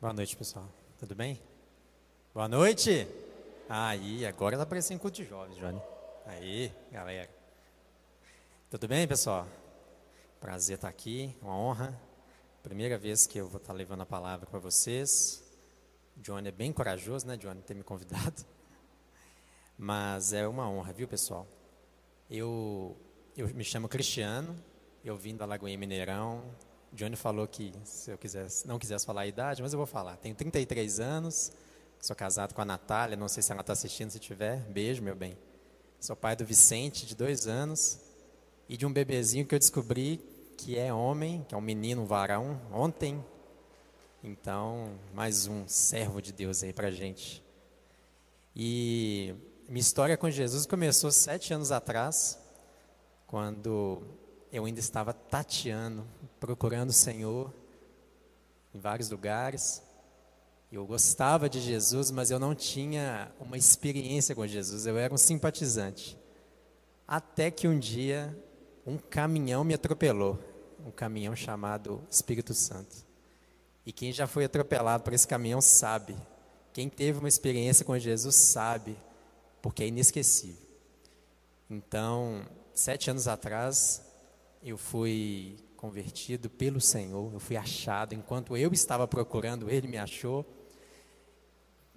Boa noite, pessoal. Tudo bem? Boa noite! Aí, agora tá parecendo culto de jovens, Johnny. Aí, galera. Tudo bem, pessoal? Prazer estar aqui, uma honra. Primeira vez que eu vou estar levando a palavra para vocês. Johnny é bem corajoso, né, Johnny, ter me convidado. Mas é uma honra, viu, pessoal? Eu, eu me chamo Cristiano, eu vim da Lagoinha Mineirão, Johnny falou que se eu quisesse, não quisesse falar a idade, mas eu vou falar. Tenho 33 anos, sou casado com a Natália, não sei se ela está assistindo, se tiver, beijo, meu bem. Sou pai do Vicente, de dois anos, e de um bebezinho que eu descobri que é homem, que é um menino, um varão, ontem. Então, mais um servo de Deus aí para gente. E minha história com Jesus começou sete anos atrás, quando eu ainda estava tateando, procurando o Senhor em vários lugares. Eu gostava de Jesus, mas eu não tinha uma experiência com Jesus, eu era um simpatizante. Até que um dia um caminhão me atropelou, um caminhão chamado Espírito Santo. E quem já foi atropelado por esse caminhão sabe. Quem teve uma experiência com Jesus sabe, porque é inesquecível. Então, sete anos atrás, eu fui convertido pelo Senhor, eu fui achado. Enquanto eu estava procurando, Ele me achou.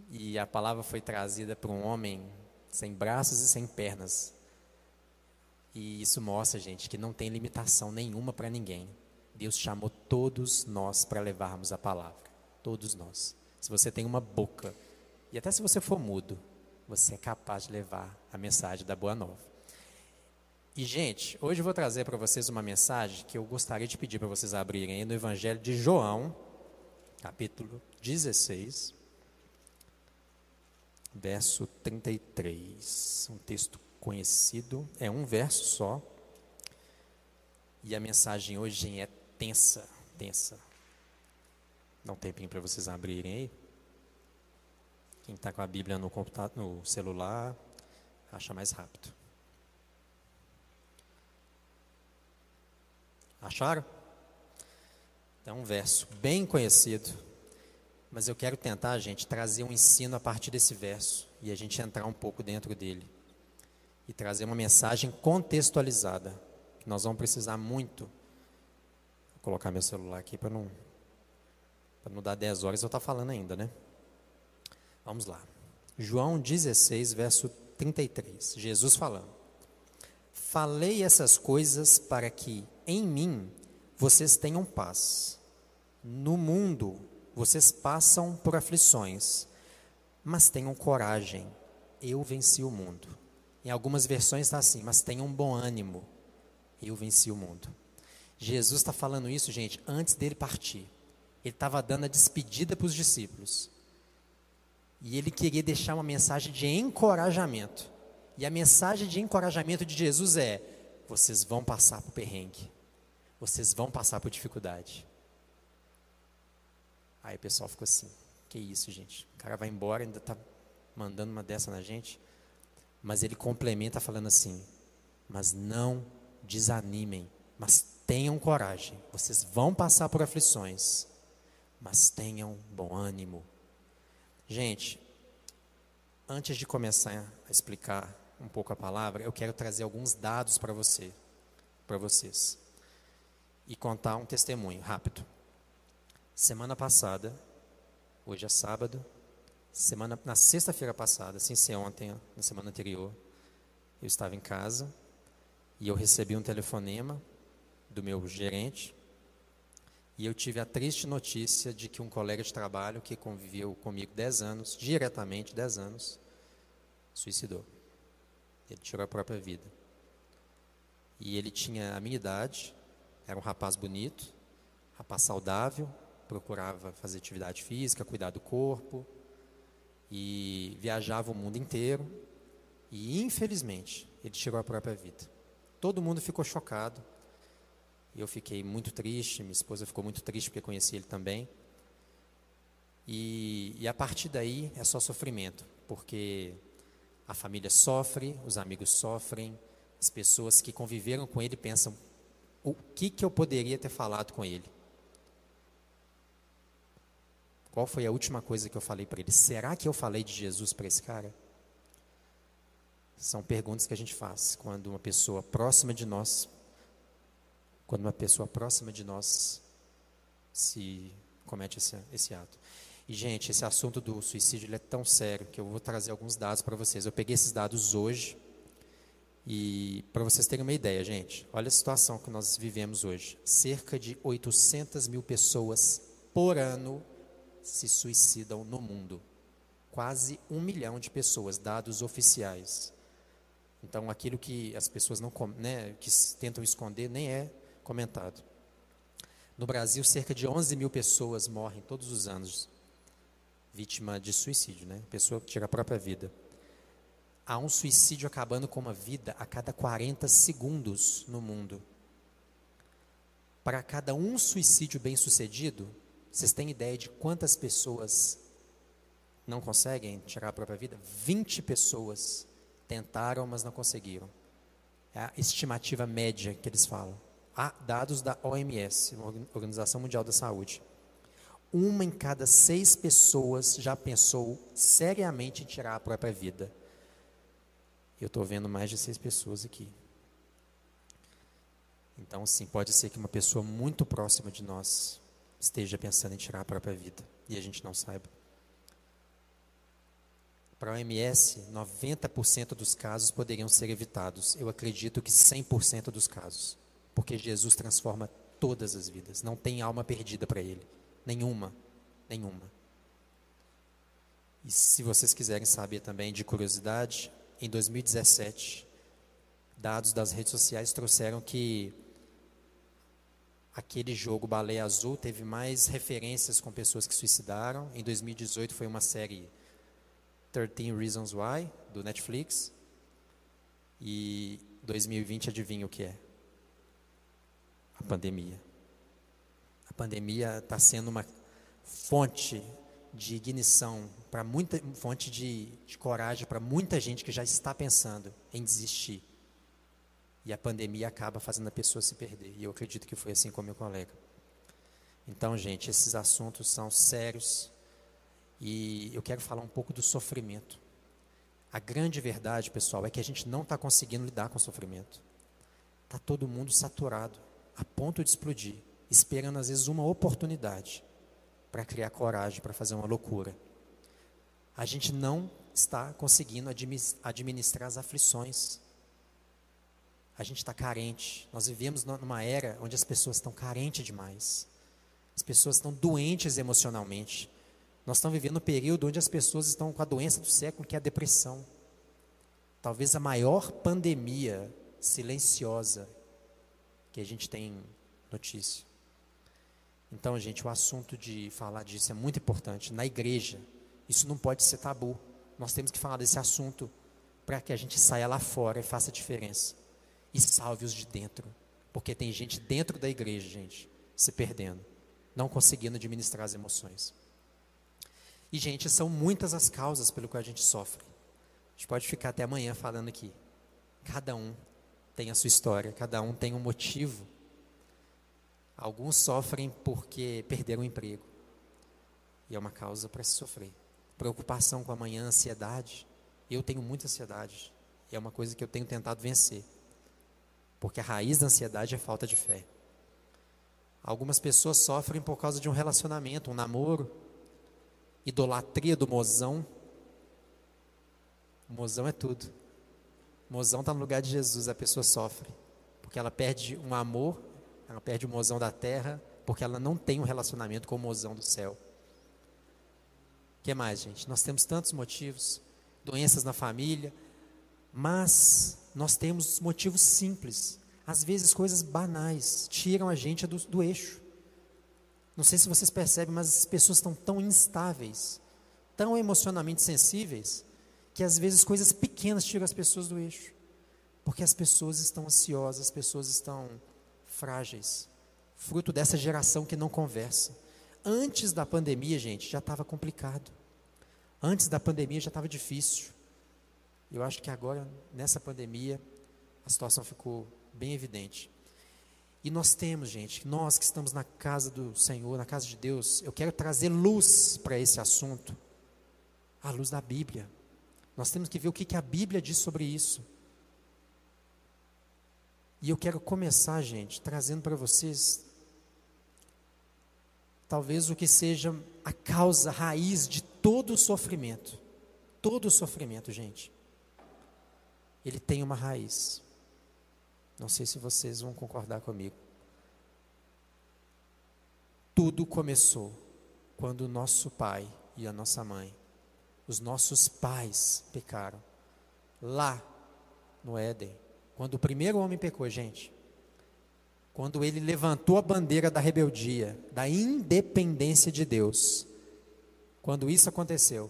E a palavra foi trazida para um homem sem braços e sem pernas. E isso mostra, gente, que não tem limitação nenhuma para ninguém. Deus chamou todos nós para levarmos a palavra. Todos nós. Se você tem uma boca, e até se você for mudo, você é capaz de levar a mensagem da boa nova. E, gente, hoje eu vou trazer para vocês uma mensagem que eu gostaria de pedir para vocês abrirem no Evangelho de João, capítulo 16, verso 33. Um texto conhecido, é um verso só. E a mensagem hoje é tensa, tensa. Dá um tempinho para vocês abrirem aí. Quem está com a Bíblia no, computador, no celular, acha mais rápido. Acharam? É um verso bem conhecido, mas eu quero tentar, gente, trazer um ensino a partir desse verso e a gente entrar um pouco dentro dele e trazer uma mensagem contextualizada. Nós vamos precisar muito. Vou colocar meu celular aqui para não não dar 10 horas eu estar falando ainda, né? Vamos lá. João 16, verso 33. Jesus falando: Falei essas coisas para que em mim vocês tenham paz. No mundo vocês passam por aflições, mas tenham coragem. Eu venci o mundo. Em algumas versões está assim, mas tenham bom ânimo. Eu venci o mundo. Jesus está falando isso, gente, antes dele partir. Ele estava dando a despedida para os discípulos. E ele queria deixar uma mensagem de encorajamento. E a mensagem de encorajamento de Jesus é: vocês vão passar por perrengue. Vocês vão passar por dificuldade. Aí o pessoal ficou assim: que isso, gente? O cara vai embora, ainda está mandando uma dessa na gente. Mas ele complementa falando assim: mas não desanimem, mas tenham coragem. Vocês vão passar por aflições, mas tenham bom ânimo. Gente, antes de começar a explicar um pouco a palavra, eu quero trazer alguns dados para você, para vocês. E contar um testemunho rápido. Semana passada, hoje é sábado, semana na sexta-feira passada, sem ser ontem, na semana anterior, eu estava em casa e eu recebi um telefonema do meu gerente e eu tive a triste notícia de que um colega de trabalho que conviveu comigo 10 anos, diretamente 10 anos, suicidou. Ele tirou a própria vida. E ele tinha a minha idade, era um rapaz bonito, rapaz saudável, procurava fazer atividade física, cuidar do corpo, e viajava o mundo inteiro. E infelizmente, ele tirou a própria vida. Todo mundo ficou chocado. Eu fiquei muito triste, minha esposa ficou muito triste porque conheci ele também. E, e a partir daí é só sofrimento, porque a família sofre, os amigos sofrem, as pessoas que conviveram com ele pensam: o que, que eu poderia ter falado com ele? Qual foi a última coisa que eu falei para ele? Será que eu falei de Jesus para esse cara? São perguntas que a gente faz quando uma pessoa próxima de nós, quando uma pessoa próxima de nós se comete esse, esse ato. E, gente, esse assunto do suicídio é tão sério que eu vou trazer alguns dados para vocês. Eu peguei esses dados hoje e para vocês terem uma ideia, gente, olha a situação que nós vivemos hoje. Cerca de 800 mil pessoas por ano se suicidam no mundo. Quase um milhão de pessoas, dados oficiais. Então, aquilo que as pessoas não, né, que tentam esconder nem é comentado. No Brasil, cerca de 11 mil pessoas morrem todos os anos vítima de suicídio, né? Pessoa que tira a própria vida. Há um suicídio acabando com uma vida a cada 40 segundos no mundo. Para cada um suicídio bem sucedido, vocês têm ideia de quantas pessoas não conseguem tirar a própria vida? 20 pessoas tentaram, mas não conseguiram. É a estimativa média que eles falam. Há dados da OMS, Organização Mundial da Saúde uma em cada seis pessoas já pensou seriamente em tirar a própria vida. Eu estou vendo mais de seis pessoas aqui. Então, sim, pode ser que uma pessoa muito próxima de nós esteja pensando em tirar a própria vida e a gente não saiba. Para a OMS, 90% dos casos poderiam ser evitados. Eu acredito que 100% dos casos, porque Jesus transforma todas as vidas, não tem alma perdida para ele. Nenhuma. Nenhuma. E se vocês quiserem saber também de curiosidade, em 2017, dados das redes sociais trouxeram que aquele jogo Baleia Azul teve mais referências com pessoas que suicidaram. Em 2018 foi uma série 13 Reasons Why, do Netflix. E 2020, adivinha o que é? A pandemia. Pandemia está sendo uma fonte de ignição para muita fonte de, de coragem para muita gente que já está pensando em desistir. E a pandemia acaba fazendo a pessoa se perder. E eu acredito que foi assim com meu colega. Então, gente, esses assuntos são sérios e eu quero falar um pouco do sofrimento. A grande verdade, pessoal, é que a gente não está conseguindo lidar com o sofrimento. Está todo mundo saturado, a ponto de explodir esperando às vezes uma oportunidade para criar coragem para fazer uma loucura. A gente não está conseguindo administrar as aflições. A gente está carente. Nós vivemos numa era onde as pessoas estão carentes demais. As pessoas estão doentes emocionalmente. Nós estamos vivendo um período onde as pessoas estão com a doença do século, que é a depressão. Talvez a maior pandemia silenciosa que a gente tem notícia. Então, gente, o assunto de falar disso é muito importante. Na igreja, isso não pode ser tabu. Nós temos que falar desse assunto para que a gente saia lá fora e faça diferença. E salve os de dentro. Porque tem gente dentro da igreja, gente, se perdendo, não conseguindo administrar as emoções. E, gente, são muitas as causas pelo qual a gente sofre. A gente pode ficar até amanhã falando aqui. Cada um tem a sua história, cada um tem um motivo Alguns sofrem porque perderam o emprego. E é uma causa para se sofrer. Preocupação com amanhã, ansiedade. Eu tenho muita ansiedade. E é uma coisa que eu tenho tentado vencer. Porque a raiz da ansiedade é falta de fé. Algumas pessoas sofrem por causa de um relacionamento, um namoro, idolatria do mozão. O mozão é tudo. O mozão está no lugar de Jesus, a pessoa sofre. Porque ela perde um amor ela perde o mozão da terra porque ela não tem um relacionamento com o mozão do céu. O que mais, gente? Nós temos tantos motivos, doenças na família, mas nós temos motivos simples. Às vezes coisas banais tiram a gente do, do eixo. Não sei se vocês percebem, mas as pessoas estão tão instáveis, tão emocionalmente sensíveis, que às vezes coisas pequenas tiram as pessoas do eixo. Porque as pessoas estão ansiosas, as pessoas estão frágeis, fruto dessa geração que não conversa. Antes da pandemia, gente, já estava complicado. Antes da pandemia já estava difícil. Eu acho que agora, nessa pandemia, a situação ficou bem evidente. E nós temos, gente, nós que estamos na casa do Senhor, na casa de Deus, eu quero trazer luz para esse assunto, a luz da Bíblia. Nós temos que ver o que, que a Bíblia diz sobre isso. E eu quero começar, gente, trazendo para vocês talvez o que seja a causa a raiz de todo o sofrimento. Todo o sofrimento, gente. Ele tem uma raiz. Não sei se vocês vão concordar comigo. Tudo começou quando o nosso pai e a nossa mãe, os nossos pais pecaram. Lá no Éden, quando o primeiro homem pecou, gente, quando ele levantou a bandeira da rebeldia, da independência de Deus, quando isso aconteceu,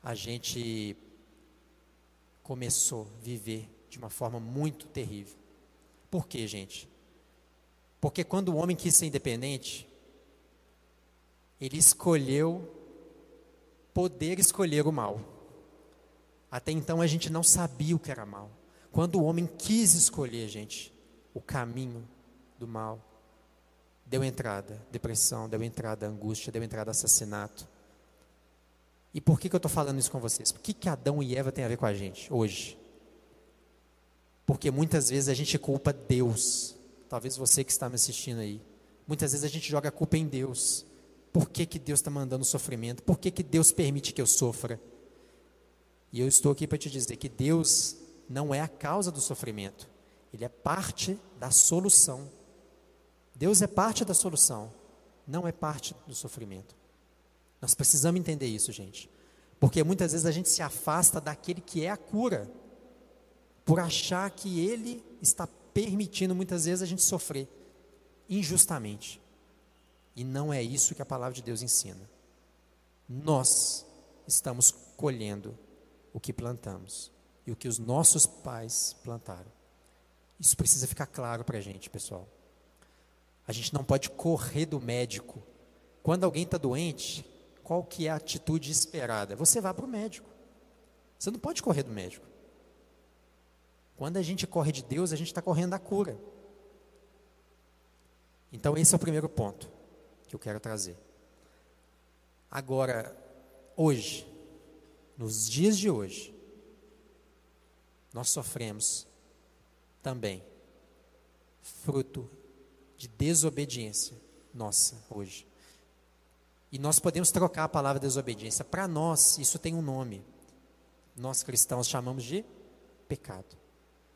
a gente começou a viver de uma forma muito terrível. Por quê, gente? Porque quando o homem quis ser independente, ele escolheu poder escolher o mal. Até então a gente não sabia o que era mal. Quando o homem quis escolher, gente, o caminho do mal, deu entrada depressão, deu entrada angústia, deu entrada assassinato. E por que, que eu estou falando isso com vocês? Por que, que Adão e Eva têm a ver com a gente hoje? Porque muitas vezes a gente culpa Deus. Talvez você que está me assistindo aí. Muitas vezes a gente joga a culpa em Deus. Por que, que Deus está mandando sofrimento? Por que, que Deus permite que eu sofra? E eu estou aqui para te dizer que Deus não é a causa do sofrimento, Ele é parte da solução. Deus é parte da solução, não é parte do sofrimento. Nós precisamos entender isso, gente. Porque muitas vezes a gente se afasta daquele que é a cura, por achar que Ele está permitindo muitas vezes a gente sofrer injustamente. E não é isso que a palavra de Deus ensina. Nós estamos colhendo o que plantamos e o que os nossos pais plantaram. Isso precisa ficar claro para a gente, pessoal. A gente não pode correr do médico. Quando alguém está doente, qual que é a atitude esperada? Você vai para o médico. Você não pode correr do médico. Quando a gente corre de Deus, a gente está correndo da cura. Então, esse é o primeiro ponto que eu quero trazer. Agora, hoje, nos dias de hoje, nós sofremos também fruto de desobediência nossa hoje. E nós podemos trocar a palavra desobediência. Para nós, isso tem um nome. Nós cristãos chamamos de pecado.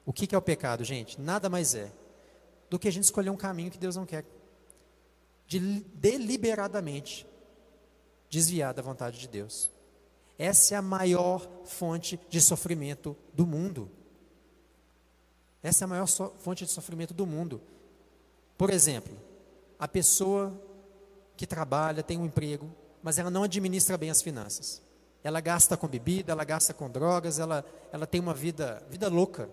O que, que é o pecado, gente? Nada mais é do que a gente escolher um caminho que Deus não quer. De deliberadamente desviar da vontade de Deus. Essa é a maior fonte de sofrimento do mundo. Essa é a maior so fonte de sofrimento do mundo. Por exemplo, a pessoa que trabalha, tem um emprego, mas ela não administra bem as finanças. Ela gasta com bebida, ela gasta com drogas, ela, ela tem uma vida, vida louca.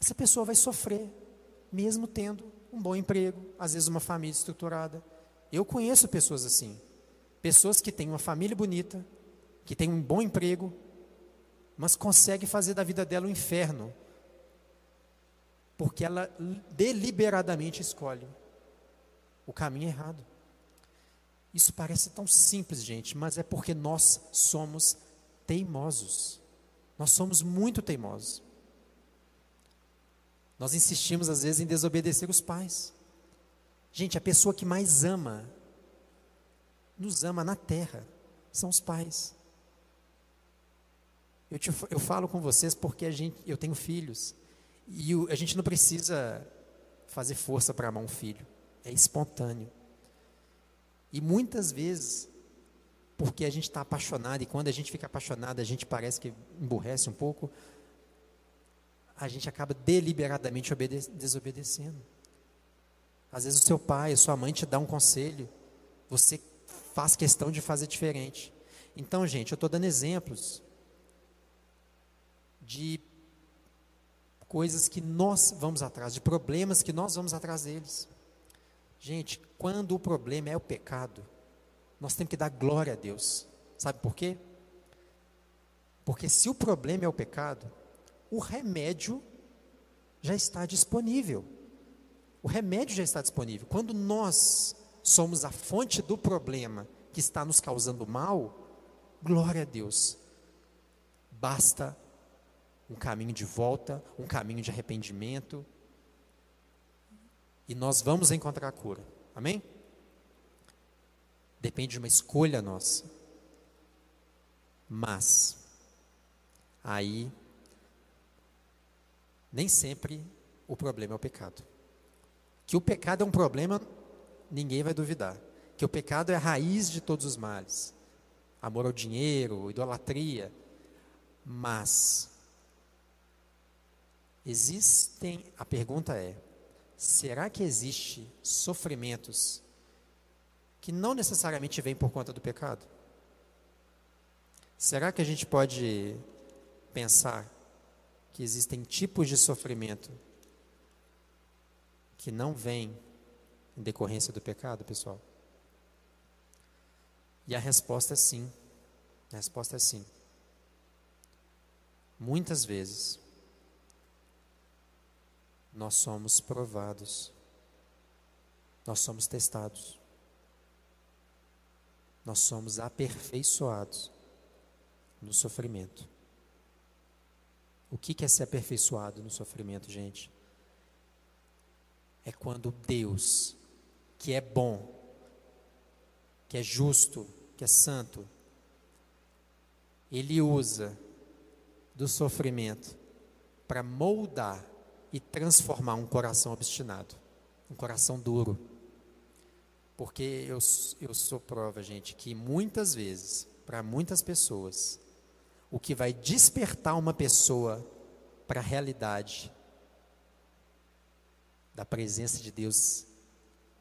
Essa pessoa vai sofrer, mesmo tendo um bom emprego, às vezes uma família estruturada. Eu conheço pessoas assim. Pessoas que têm uma família bonita, que têm um bom emprego, mas conseguem fazer da vida dela um inferno, porque ela deliberadamente escolhe o caminho errado. Isso parece tão simples, gente, mas é porque nós somos teimosos. Nós somos muito teimosos. Nós insistimos às vezes em desobedecer os pais. Gente, a pessoa que mais ama nos ama na terra são os pais. Eu, te, eu falo com vocês porque a gente, eu tenho filhos e o, a gente não precisa fazer força para amar um filho, é espontâneo. E muitas vezes, porque a gente está apaixonado, e quando a gente fica apaixonado, a gente parece que emburrece um pouco, a gente acaba deliberadamente desobedecendo. Às vezes o seu pai, a sua mãe te dá um conselho, você faz questão de fazer diferente. Então, gente, eu estou dando exemplos de coisas que nós vamos atrás, de problemas que nós vamos atrás deles. Gente, quando o problema é o pecado, nós temos que dar glória a Deus. Sabe por quê? Porque se o problema é o pecado, o remédio já está disponível. O remédio já está disponível. Quando nós somos a fonte do problema que está nos causando mal, glória a Deus. Basta um caminho de volta, um caminho de arrependimento, e nós vamos encontrar a cura. Amém? Depende de uma escolha nossa. Mas, aí, nem sempre o problema é o pecado. Que o pecado é um problema, ninguém vai duvidar. Que o pecado é a raiz de todos os males. Amor ao dinheiro, idolatria. Mas, existem, a pergunta é: será que existe sofrimentos que não necessariamente vêm por conta do pecado? Será que a gente pode pensar que existem tipos de sofrimento que não vêm em decorrência do pecado, pessoal? E a resposta é sim. A resposta é sim. Muitas vezes nós somos provados, nós somos testados, nós somos aperfeiçoados no sofrimento. O que é ser aperfeiçoado no sofrimento, gente? É quando Deus, que é bom, que é justo, que é santo, Ele usa do sofrimento para moldar e transformar um coração obstinado, um coração duro. Porque eu, eu sou prova, gente, que muitas vezes, para muitas pessoas, o que vai despertar uma pessoa para a realidade da presença de Deus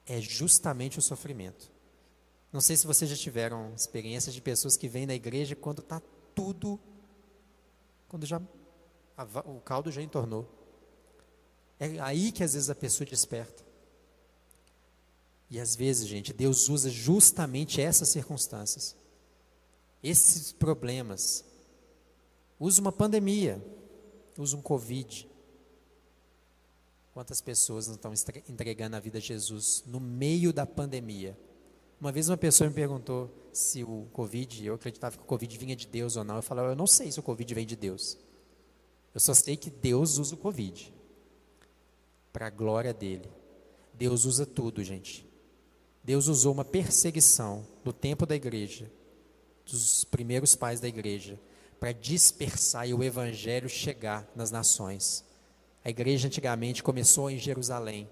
é justamente o sofrimento. Não sei se vocês já tiveram experiências de pessoas que vêm na igreja quando está tudo, quando já a, o caldo já entornou. É aí que às vezes a pessoa desperta. E às vezes, gente, Deus usa justamente essas circunstâncias, esses problemas, Usa uma pandemia, usa um Covid. Quantas pessoas não estão entregando a vida a Jesus no meio da pandemia? Uma vez uma pessoa me perguntou se o Covid, eu acreditava que o Covid vinha de Deus ou não. Eu falava, eu não sei se o Covid vem de Deus. Eu só sei que Deus usa o Covid para a glória dele. Deus usa tudo, gente. Deus usou uma perseguição no tempo da igreja, dos primeiros pais da igreja, para dispersar e o evangelho chegar nas nações. A igreja antigamente começou em Jerusalém.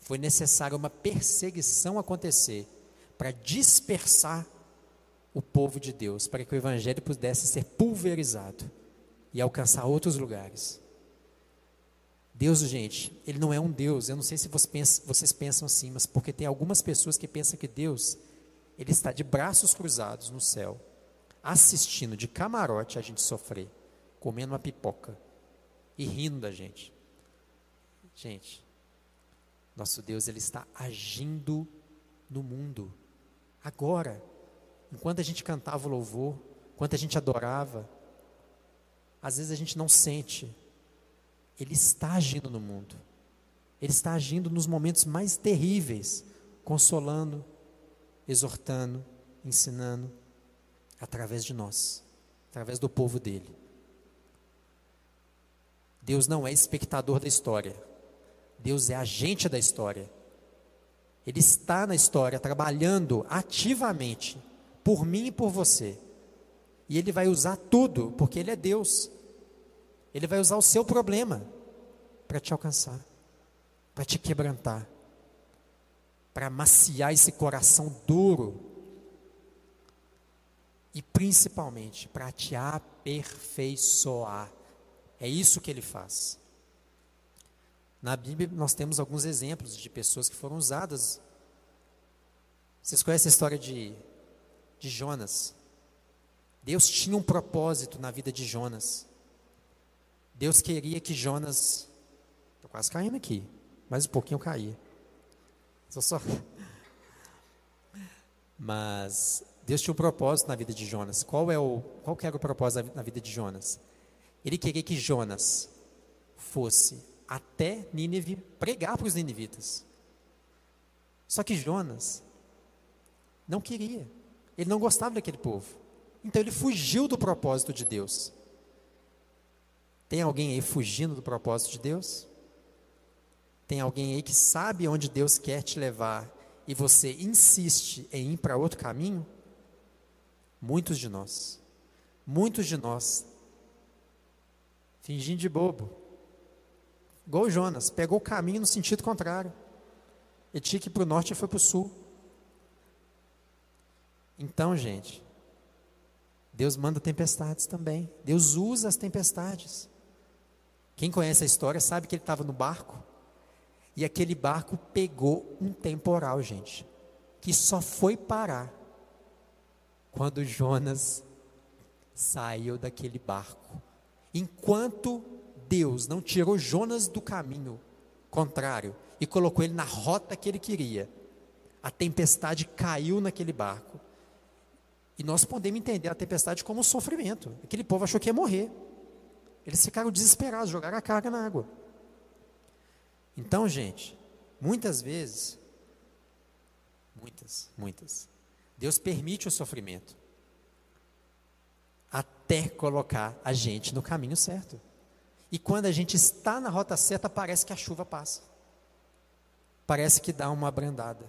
Foi necessária uma perseguição acontecer para dispersar o povo de Deus, para que o evangelho pudesse ser pulverizado e alcançar outros lugares. Deus, gente, Ele não é um Deus. Eu não sei se vocês pensam assim, mas porque tem algumas pessoas que pensam que Deus, Ele está de braços cruzados no céu assistindo de camarote a gente sofrer, comendo uma pipoca e rindo da gente. Gente, nosso Deus ele está agindo no mundo agora. Enquanto a gente cantava o louvor, enquanto a gente adorava, às vezes a gente não sente. Ele está agindo no mundo. Ele está agindo nos momentos mais terríveis, consolando, exortando, ensinando através de nós, através do povo dele. Deus não é espectador da história, Deus é agente da história. Ele está na história trabalhando ativamente por mim e por você. E ele vai usar tudo, porque ele é Deus. Ele vai usar o seu problema para te alcançar, para te quebrantar, para maciar esse coração duro e principalmente para te aperfeiçoar. É isso que ele faz. Na Bíblia nós temos alguns exemplos de pessoas que foram usadas. Vocês conhecem a história de, de Jonas? Deus tinha um propósito na vida de Jonas. Deus queria que Jonas. Estou quase caindo aqui. Mais um pouquinho eu caí. Só só. Mas Deus tinha um propósito na vida de Jonas. Qual é o qual era o propósito na vida de Jonas? Ele queria que Jonas fosse até Nínive pregar para os ninivitas. Só que Jonas não queria. Ele não gostava daquele povo. Então ele fugiu do propósito de Deus. Tem alguém aí fugindo do propósito de Deus? Tem alguém aí que sabe onde Deus quer te levar e você insiste em ir para outro caminho? Muitos de nós. Muitos de nós. Fingindo de bobo. Igual Jonas, pegou o caminho no sentido contrário. Ele tinha que ir para o norte e foi para o sul. Então, gente, Deus manda tempestades também. Deus usa as tempestades. Quem conhece a história sabe que ele estava no barco e aquele barco pegou um temporal, gente, que só foi parar quando Jonas saiu daquele barco. Enquanto Deus não tirou Jonas do caminho contrário e colocou ele na rota que ele queria, a tempestade caiu naquele barco. E nós podemos entender a tempestade como um sofrimento. Aquele povo achou que ia morrer. Eles ficaram desesperados, jogaram a carga na água. Então, gente, muitas vezes, muitas, muitas, Deus permite o sofrimento até colocar a gente no caminho certo. E quando a gente está na rota certa, parece que a chuva passa. Parece que dá uma abrandada.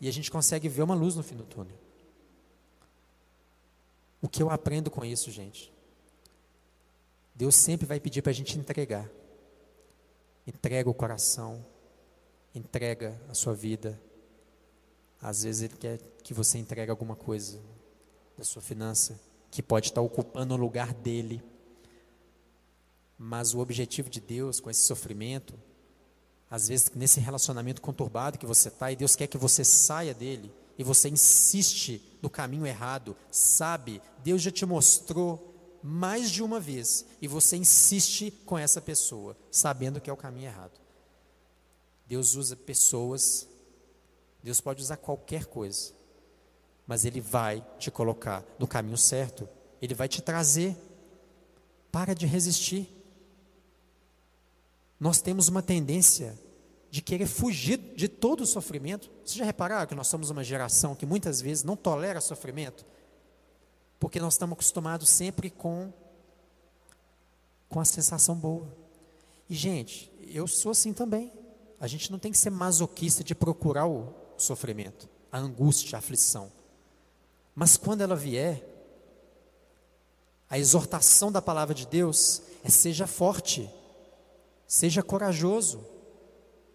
E a gente consegue ver uma luz no fim do túnel. O que eu aprendo com isso, gente? Deus sempre vai pedir para a gente entregar. Entrega o coração, entrega a sua vida. Às vezes Ele quer que você entregue alguma coisa da sua finança, que pode estar ocupando o lugar dele. Mas o objetivo de Deus com esse sofrimento, às vezes nesse relacionamento conturbado que você está, e Deus quer que você saia dele, e você insiste no caminho errado, sabe, Deus já te mostrou mais de uma vez e você insiste com essa pessoa, sabendo que é o caminho errado. Deus usa pessoas, Deus pode usar qualquer coisa, mas Ele vai te colocar no caminho certo, Ele vai te trazer. Para de resistir. Nós temos uma tendência de querer fugir de todo o sofrimento. Vocês já repararam que nós somos uma geração que muitas vezes não tolera sofrimento? Porque nós estamos acostumados sempre com, com a sensação boa. E, gente, eu sou assim também. A gente não tem que ser masoquista de procurar o sofrimento, a angústia, a aflição. Mas quando ela vier, a exortação da palavra de Deus é seja forte, seja corajoso,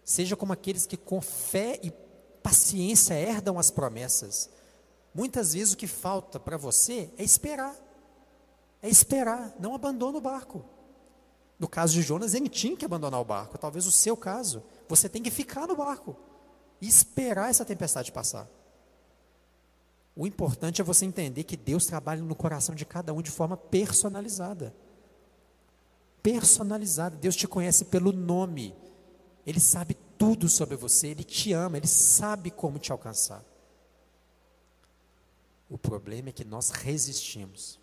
seja como aqueles que com fé e paciência herdam as promessas. Muitas vezes o que falta para você é esperar. É esperar, não abandona o barco. No caso de Jonas, ele tinha que abandonar o barco. Talvez o seu caso, você tem que ficar no barco e esperar essa tempestade passar. O importante é você entender que Deus trabalha no coração de cada um de forma personalizada. Personalizada. Deus te conhece pelo nome. Ele sabe tudo sobre você, ele te ama, ele sabe como te alcançar. O problema é que nós resistimos.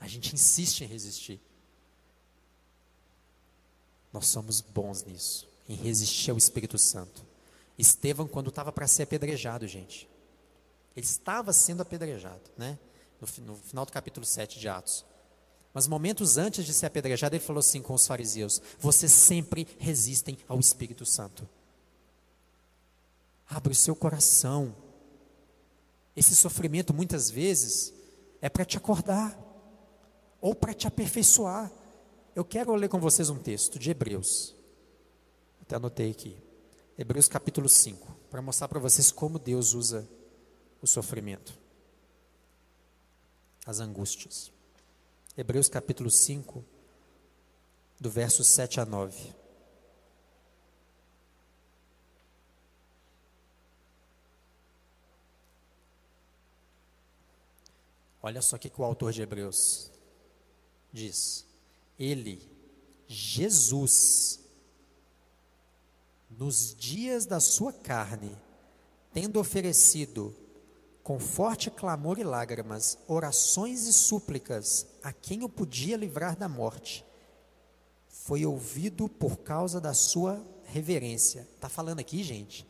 A gente insiste em resistir. Nós somos bons nisso, em resistir ao Espírito Santo. Estevão, quando estava para ser apedrejado, gente, ele estava sendo apedrejado, né? No, no, final do capítulo 7 de Atos. Mas momentos antes de ser apedrejado, ele falou assim com os fariseus: Vocês sempre resistem ao Espírito Santo. Abre o seu coração esse sofrimento muitas vezes é para te acordar ou para te aperfeiçoar. Eu quero ler com vocês um texto de Hebreus. Até anotei aqui. Hebreus capítulo 5, para mostrar para vocês como Deus usa o sofrimento, as angústias. Hebreus capítulo 5, do verso 7 a 9. Olha só o que o autor de Hebreus diz. Ele, Jesus, nos dias da sua carne, tendo oferecido com forte clamor e lágrimas, orações e súplicas a quem o podia livrar da morte, foi ouvido por causa da sua reverência. Está falando aqui, gente,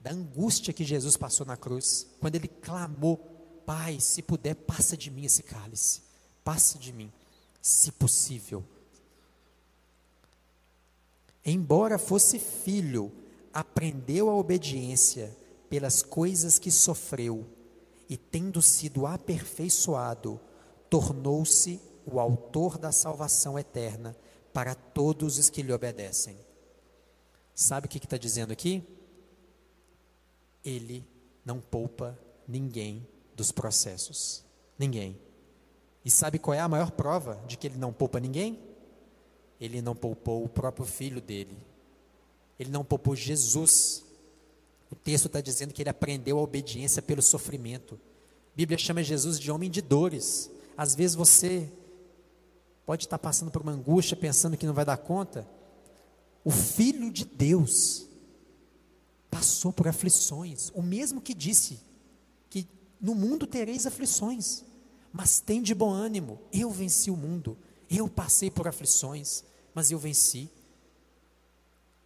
da angústia que Jesus passou na cruz, quando ele clamou: Pai, se puder, passa de mim esse cálice, passa de mim, se possível. Embora fosse filho, aprendeu a obediência pelas coisas que sofreu, e tendo sido aperfeiçoado, tornou-se o autor da salvação eterna para todos os que lhe obedecem. Sabe o que está dizendo aqui? Ele não poupa ninguém dos processos. Ninguém. E sabe qual é a maior prova de que ele não poupa ninguém? Ele não poupou o próprio filho dele. Ele não poupou Jesus. O texto está dizendo que ele aprendeu a obediência pelo sofrimento. A Bíblia chama Jesus de homem de dores. Às vezes você pode estar passando por uma angústia, pensando que não vai dar conta. O Filho de Deus passou por aflições, o mesmo que disse que no mundo tereis aflições, mas tem de bom ânimo, eu venci o mundo. Eu passei por aflições, mas eu venci.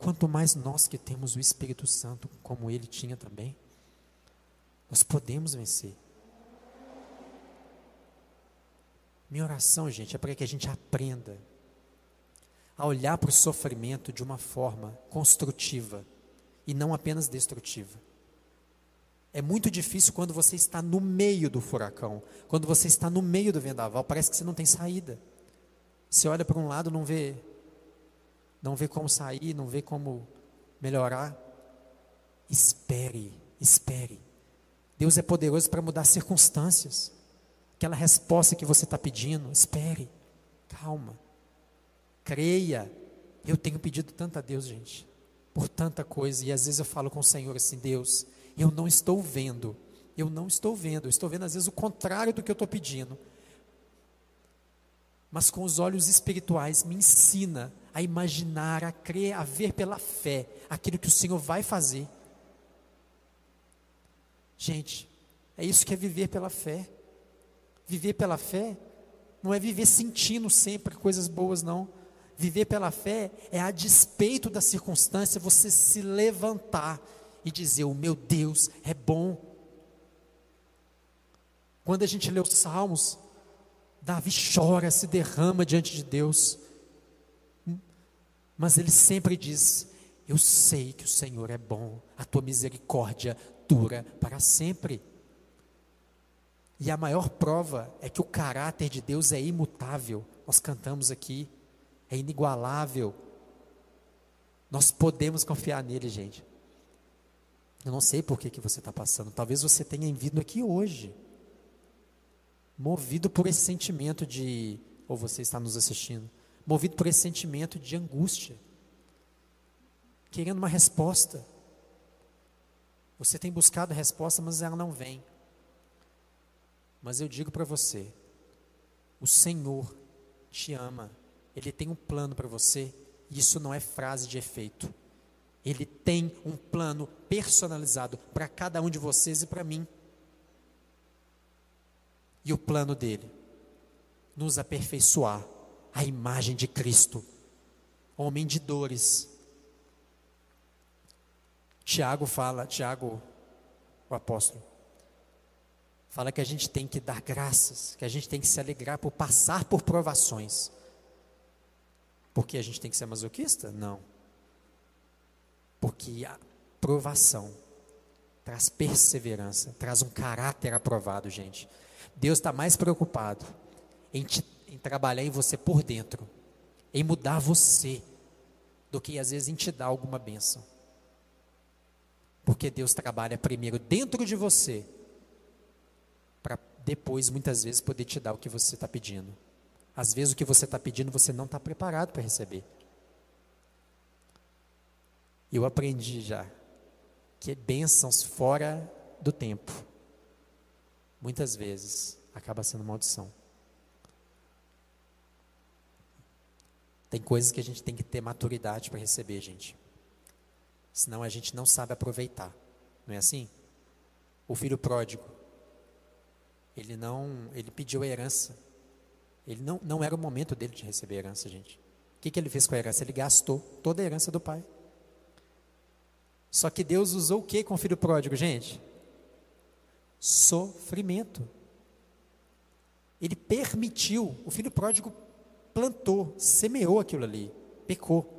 Quanto mais nós que temos o Espírito Santo, como ele tinha também, nós podemos vencer. Minha oração, gente, é para que a gente aprenda a olhar para o sofrimento de uma forma construtiva e não apenas destrutiva. É muito difícil quando você está no meio do furacão, quando você está no meio do vendaval, parece que você não tem saída. Você olha para um lado, não vê, não vê como sair, não vê como melhorar. Espere, espere. Deus é poderoso para mudar circunstâncias. Aquela resposta que você está pedindo, espere, calma, creia. Eu tenho pedido tanto a Deus, gente, por tanta coisa, e às vezes eu falo com o Senhor assim: Deus, eu não estou vendo, eu não estou vendo, eu estou vendo às vezes o contrário do que eu estou pedindo, mas com os olhos espirituais me ensina a imaginar, a crer, a ver pela fé aquilo que o Senhor vai fazer. Gente, é isso que é viver pela fé. Viver pela fé não é viver sentindo sempre coisas boas, não. Viver pela fé é a despeito da circunstância você se levantar e dizer: O meu Deus é bom. Quando a gente lê os Salmos, Davi chora, se derrama diante de Deus. Mas ele sempre diz: Eu sei que o Senhor é bom, a tua misericórdia dura para sempre. E a maior prova é que o caráter de Deus é imutável. Nós cantamos aqui, é inigualável. Nós podemos confiar nele, gente. Eu não sei por que, que você está passando. Talvez você tenha vindo aqui hoje movido por esse sentimento de, ou você está nos assistindo, movido por esse sentimento de angústia, querendo uma resposta. Você tem buscado a resposta, mas ela não vem. Mas eu digo para você, o Senhor te ama, Ele tem um plano para você, e isso não é frase de efeito. Ele tem um plano personalizado para cada um de vocês e para mim e o plano dele nos aperfeiçoar a imagem de Cristo, homem de dores. Tiago fala, Tiago, o apóstolo, fala que a gente tem que dar graças, que a gente tem que se alegrar por passar por provações. Porque a gente tem que ser masoquista? Não. Porque a provação traz perseverança, traz um caráter aprovado, gente. Deus está mais preocupado em, te, em trabalhar em você por dentro, em mudar você, do que às vezes em te dar alguma bênção. Porque Deus trabalha primeiro dentro de você, para depois, muitas vezes, poder te dar o que você está pedindo. Às vezes, o que você está pedindo, você não está preparado para receber. Eu aprendi já que bênçãos fora do tempo muitas vezes acaba sendo maldição. Tem coisas que a gente tem que ter maturidade para receber, gente. Senão a gente não sabe aproveitar. Não é assim? O filho pródigo, ele não, ele pediu a herança. Ele não, não era o momento dele de receber a herança, gente. O que, que ele fez com a herança? Ele gastou toda a herança do pai. Só que Deus usou o que com o filho pródigo, gente? Sofrimento. Ele permitiu, o filho pródigo plantou, semeou aquilo ali, pecou.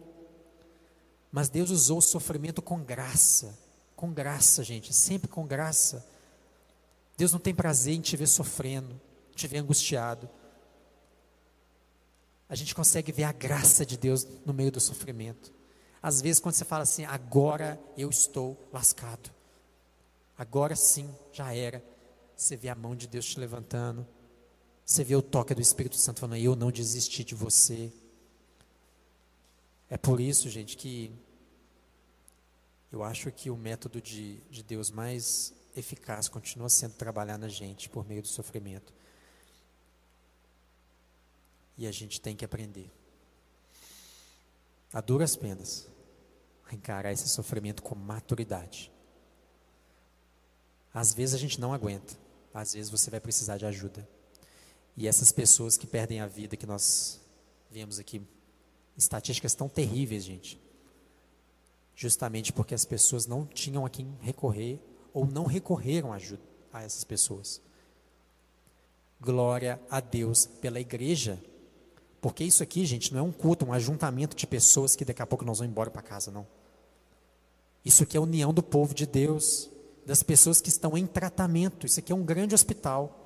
Mas Deus usou o sofrimento com graça, com graça, gente, sempre com graça. Deus não tem prazer em te ver sofrendo, te ver angustiado a gente consegue ver a graça de Deus no meio do sofrimento. Às vezes, quando você fala assim, agora eu estou lascado, agora sim, já era, você vê a mão de Deus te levantando, você vê o toque do Espírito Santo falando, eu não desisti de você. É por isso, gente, que eu acho que o método de, de Deus mais eficaz continua sendo trabalhar na gente por meio do sofrimento. E a gente tem que aprender, a duras penas, encarar esse sofrimento com maturidade. Às vezes a gente não aguenta, às vezes você vai precisar de ajuda. E essas pessoas que perdem a vida, que nós vemos aqui, estatísticas tão terríveis, gente, justamente porque as pessoas não tinham a quem recorrer ou não recorreram a ajuda a essas pessoas. Glória a Deus pela igreja porque isso aqui, gente, não é um culto, um ajuntamento de pessoas que daqui a pouco nós vamos embora para casa, não. Isso aqui é a união do povo de Deus, das pessoas que estão em tratamento. Isso aqui é um grande hospital.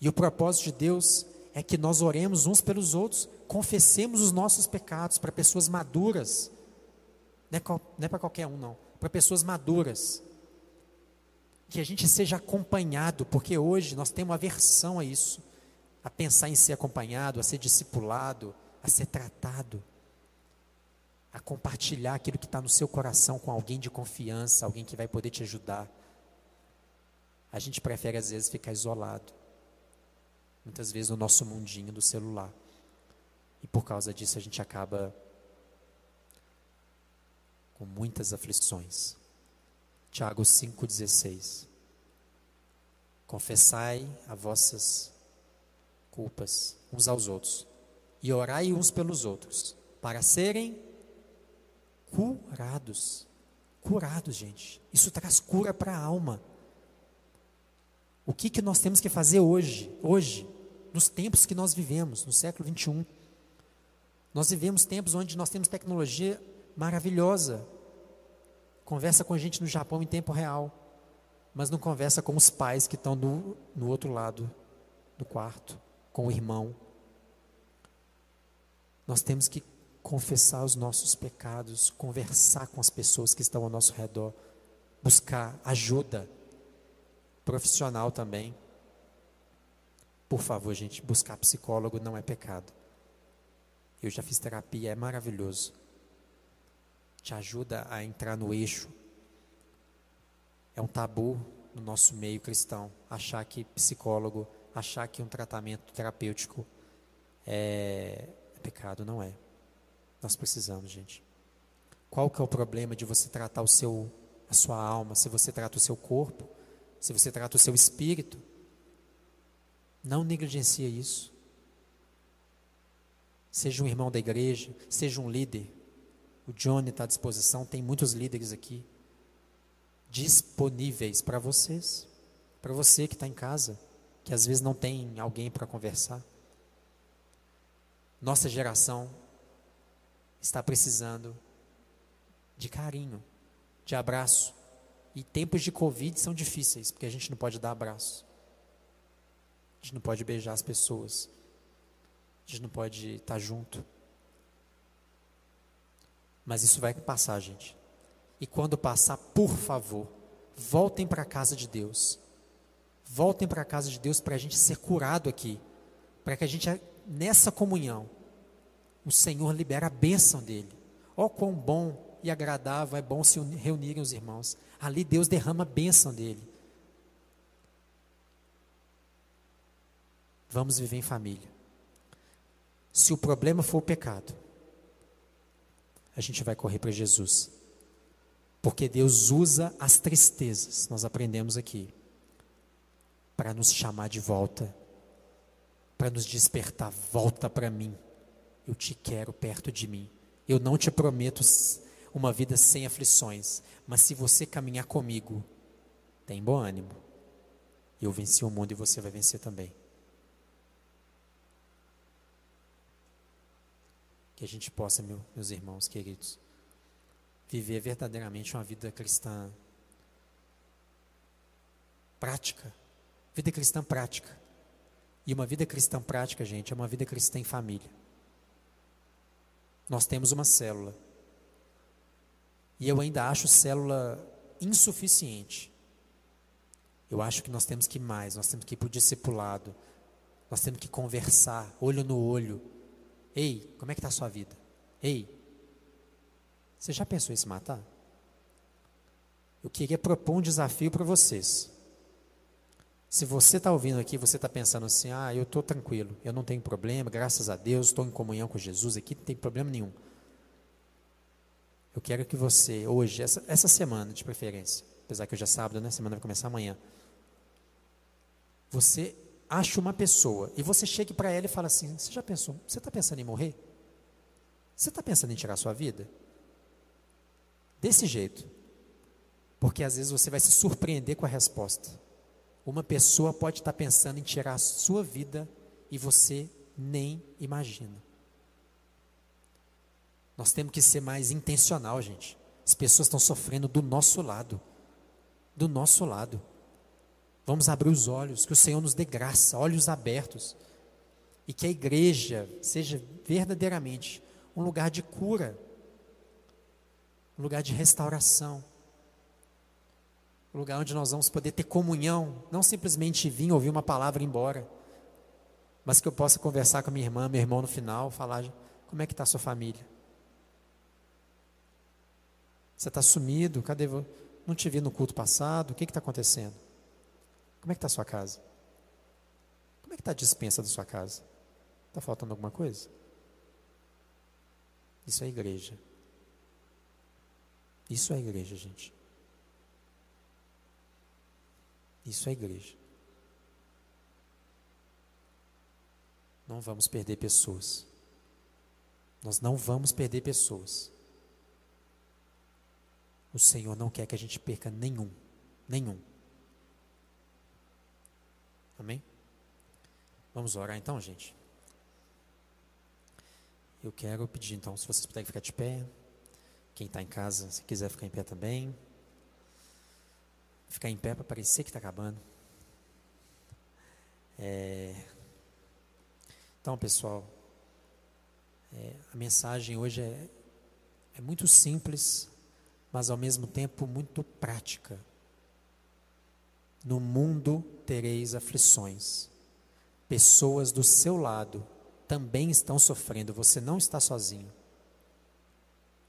E o propósito de Deus é que nós oremos uns pelos outros, confessemos os nossos pecados para pessoas maduras. Não é, é para qualquer um, não. Para pessoas maduras. Que a gente seja acompanhado, porque hoje nós temos aversão a isso a pensar em ser acompanhado, a ser discipulado, a ser tratado, a compartilhar aquilo que está no seu coração com alguém de confiança, alguém que vai poder te ajudar. A gente prefere às vezes ficar isolado, muitas vezes no nosso mundinho do celular, e por causa disso a gente acaba com muitas aflições. Tiago 5,16 Confessai a vossas culpas uns aos outros e orai uns pelos outros para serem curados. Curados, gente. Isso traz cura para a alma. O que, que nós temos que fazer hoje, hoje, nos tempos que nós vivemos, no século 21? Nós vivemos tempos onde nós temos tecnologia maravilhosa. Conversa com a gente no Japão em tempo real, mas não conversa com os pais que estão no, no outro lado do quarto com o irmão. Nós temos que confessar os nossos pecados, conversar com as pessoas que estão ao nosso redor, buscar ajuda profissional também. Por favor, gente, buscar psicólogo não é pecado. Eu já fiz terapia, é maravilhoso. Te ajuda a entrar no eixo. É um tabu no nosso meio cristão achar que psicólogo achar que um tratamento terapêutico é, é pecado, não é. Nós precisamos, gente. Qual que é o problema de você tratar o seu, a sua alma, se você trata o seu corpo, se você trata o seu espírito? Não negligencia isso. Seja um irmão da igreja, seja um líder. O Johnny está à disposição, tem muitos líderes aqui disponíveis para vocês, para você que está em casa que às vezes não tem alguém para conversar. Nossa geração está precisando de carinho, de abraço. E tempos de Covid são difíceis, porque a gente não pode dar abraço. Gente não pode beijar as pessoas. A gente não pode estar junto. Mas isso vai passar, gente. E quando passar, por favor, voltem para a casa de Deus. Voltem para a casa de Deus para a gente ser curado aqui. Para que a gente, nessa comunhão, o Senhor libera a bênção dele. Ó, oh, quão bom e agradável é bom se reunirem os irmãos. Ali Deus derrama a bênção dele. Vamos viver em família. Se o problema for o pecado, a gente vai correr para Jesus. Porque Deus usa as tristezas, nós aprendemos aqui, para nos chamar de volta, para nos despertar, volta para mim. eu te quero perto de mim. Eu não te prometo uma vida sem aflições, mas se você caminhar comigo, tem bom ânimo. Eu venci o mundo e você vai vencer também. Que a gente possa, meu, meus irmãos queridos, viver verdadeiramente uma vida cristã prática. Vida cristã prática. E uma vida cristã prática, gente, é uma vida cristã em família. Nós temos uma célula. E eu ainda acho célula insuficiente. Eu acho que nós temos que ir mais, nós temos que ir para o discipulado, nós temos que conversar, olho no olho. Ei, como é que está a sua vida? Ei, você já pensou em se matar? Eu queria propor um desafio para vocês. Se você está ouvindo aqui, você está pensando assim, ah, eu estou tranquilo, eu não tenho problema, graças a Deus, estou em comunhão com Jesus aqui, não tem problema nenhum. Eu quero que você, hoje, essa, essa semana de preferência, apesar que hoje é sábado, né? Semana vai começar amanhã. Você acha uma pessoa e você chega para ela e fala assim: Você já pensou? Você está pensando em morrer? Você está pensando em tirar a sua vida? Desse jeito. Porque às vezes você vai se surpreender com a resposta. Uma pessoa pode estar tá pensando em tirar a sua vida e você nem imagina. Nós temos que ser mais intencional, gente. As pessoas estão sofrendo do nosso lado. Do nosso lado. Vamos abrir os olhos, que o Senhor nos dê graça, olhos abertos. E que a igreja seja verdadeiramente um lugar de cura, um lugar de restauração, um lugar onde nós vamos poder ter comunhão, não simplesmente vir ouvir uma palavra e ir embora, mas que eu possa conversar com a minha irmã, meu irmão no final, falar como é que está a sua família. Você está sumido? Cadê? Não te vi no culto passado? O que está acontecendo? Como é que está a sua casa? Como é que está a dispensa da sua casa? Está faltando alguma coisa? Isso é igreja. Isso é igreja, gente. Isso é igreja. Não vamos perder pessoas. Nós não vamos perder pessoas. O Senhor não quer que a gente perca nenhum. Nenhum. Amém? Vamos orar então, gente? Eu quero pedir então, se vocês puderem ficar de pé. Quem está em casa, se quiser ficar em pé também. Ficar em pé para parecer que está acabando. É... Então, pessoal, é, a mensagem hoje é, é muito simples, mas ao mesmo tempo muito prática. No mundo tereis aflições. Pessoas do seu lado também estão sofrendo, você não está sozinho.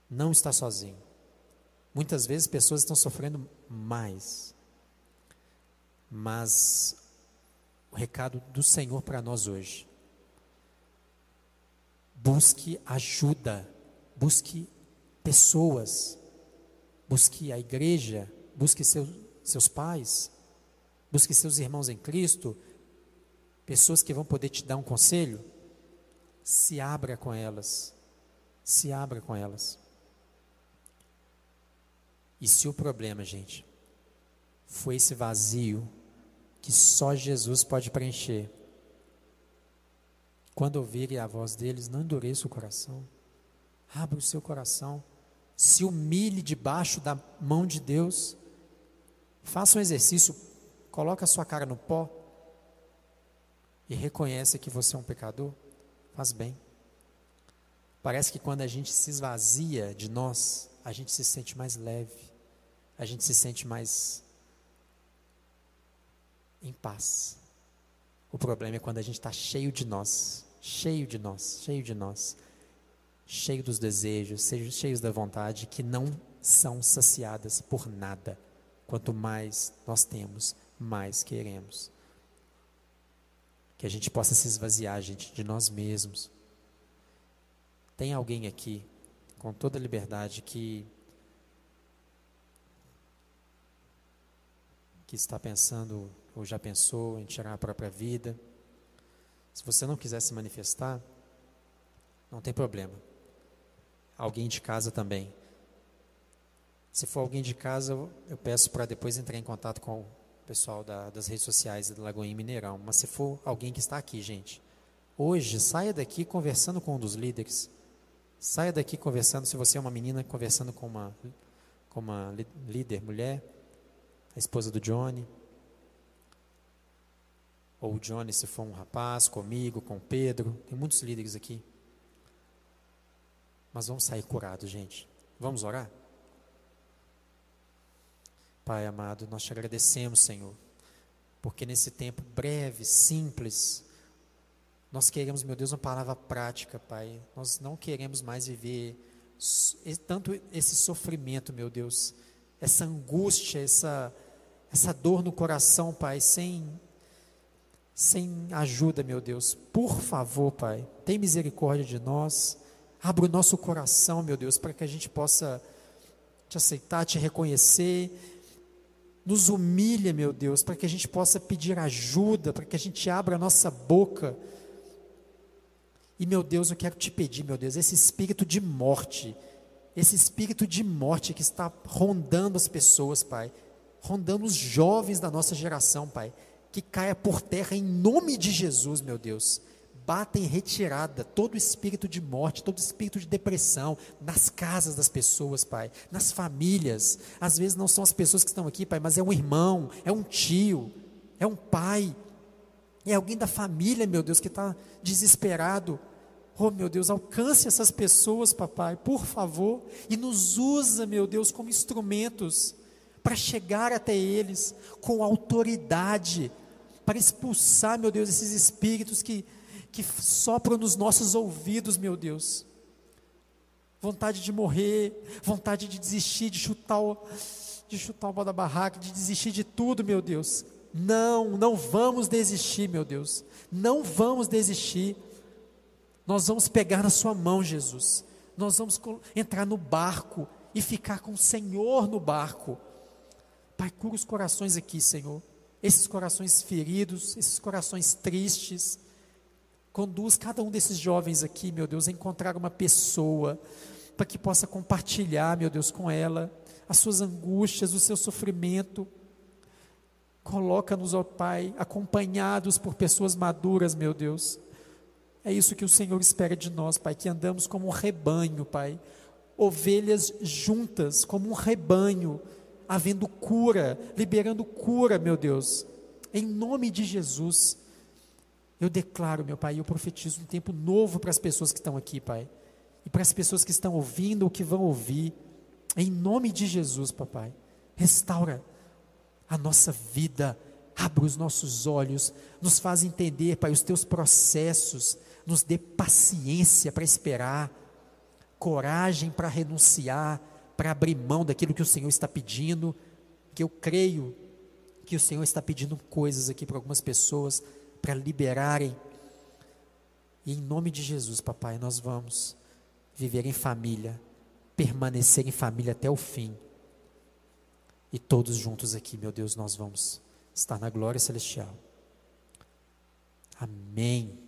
Não está sozinho. Muitas vezes pessoas estão sofrendo mais. Mas o recado do Senhor para nós hoje: busque ajuda, busque pessoas, busque a igreja, busque seus, seus pais, Busque seus irmãos em Cristo, pessoas que vão poder te dar um conselho. Se abra com elas. Se abra com elas. E se o problema, gente, foi esse vazio que só Jesus pode preencher, quando ouvirem a voz deles, não endureça o coração. Abra o seu coração. Se humilhe debaixo da mão de Deus. Faça um exercício coloca a sua cara no pó e reconhece que você é um pecador, faz bem. Parece que quando a gente se esvazia de nós, a gente se sente mais leve, a gente se sente mais em paz. O problema é quando a gente está cheio de nós, cheio de nós, cheio de nós, cheio dos desejos, cheios da vontade que não são saciadas por nada. Quanto mais nós temos, mais queremos. Que a gente possa se esvaziar, gente, de nós mesmos. Tem alguém aqui, com toda liberdade, que que está pensando ou já pensou em tirar a própria vida. Se você não quiser se manifestar, Não tem problema. Alguém de casa também. Se for alguém de casa, eu peço para depois entrar em contato com pessoal da, das redes sociais da Lagoinha Mineirão. Mas se for alguém que está aqui, gente, hoje saia daqui conversando com um dos líderes. Saia daqui conversando, se você é uma menina, conversando com uma, com uma líder mulher, a esposa do Johnny. Ou o Johnny, se for um rapaz, comigo, com o Pedro. Tem muitos líderes aqui. Mas vamos sair curados, gente. Vamos orar? Pai amado, nós te agradecemos, Senhor, porque nesse tempo breve, simples, nós queremos, meu Deus, uma palavra prática, Pai. Nós não queremos mais viver tanto esse sofrimento, meu Deus, essa angústia, essa, essa dor no coração, Pai, sem, sem ajuda, meu Deus. Por favor, Pai, tem misericórdia de nós. Abra o nosso coração, meu Deus, para que a gente possa te aceitar, te reconhecer. Nos humilha, meu Deus, para que a gente possa pedir ajuda, para que a gente abra a nossa boca. E, meu Deus, eu quero te pedir, meu Deus, esse espírito de morte, esse espírito de morte que está rondando as pessoas, Pai, rondando os jovens da nossa geração, Pai, que caia por terra em nome de Jesus, meu Deus bata em retirada todo espírito de morte, todo espírito de depressão nas casas das pessoas, Pai, nas famílias. Às vezes não são as pessoas que estão aqui, Pai, mas é um irmão, é um tio, é um pai, é alguém da família, meu Deus, que está desesperado. Oh, meu Deus, alcance essas pessoas, papai, por favor, e nos usa, meu Deus, como instrumentos para chegar até eles com autoridade, para expulsar, meu Deus, esses espíritos que que sopram nos nossos ouvidos, meu Deus. Vontade de morrer, vontade de desistir, de chutar o, de chutar o pau da barraca, de desistir de tudo, meu Deus. Não, não vamos desistir, meu Deus. Não vamos desistir. Nós vamos pegar na Sua mão, Jesus. Nós vamos entrar no barco e ficar com o Senhor no barco. Pai, cura os corações aqui, Senhor. Esses corações feridos, esses corações tristes Conduz cada um desses jovens aqui, meu Deus, a encontrar uma pessoa para que possa compartilhar, meu Deus, com ela as suas angústias, o seu sofrimento. Coloca-nos, ó Pai, acompanhados por pessoas maduras, meu Deus. É isso que o Senhor espera de nós, Pai, que andamos como um rebanho, Pai. Ovelhas juntas, como um rebanho, havendo cura, liberando cura, meu Deus. Em nome de Jesus. Eu declaro, meu Pai, eu profetizo um tempo novo para as pessoas que estão aqui, Pai. E para as pessoas que estão ouvindo ou que vão ouvir. Em nome de Jesus, Papai. Restaura a nossa vida. Abra os nossos olhos. Nos faz entender, Pai, os teus processos. Nos dê paciência para esperar. Coragem para renunciar. Para abrir mão daquilo que o Senhor está pedindo. Que eu creio que o Senhor está pedindo coisas aqui para algumas pessoas para liberarem. E em nome de Jesus, papai, nós vamos viver em família, permanecer em família até o fim. E todos juntos aqui, meu Deus, nós vamos estar na glória celestial. Amém.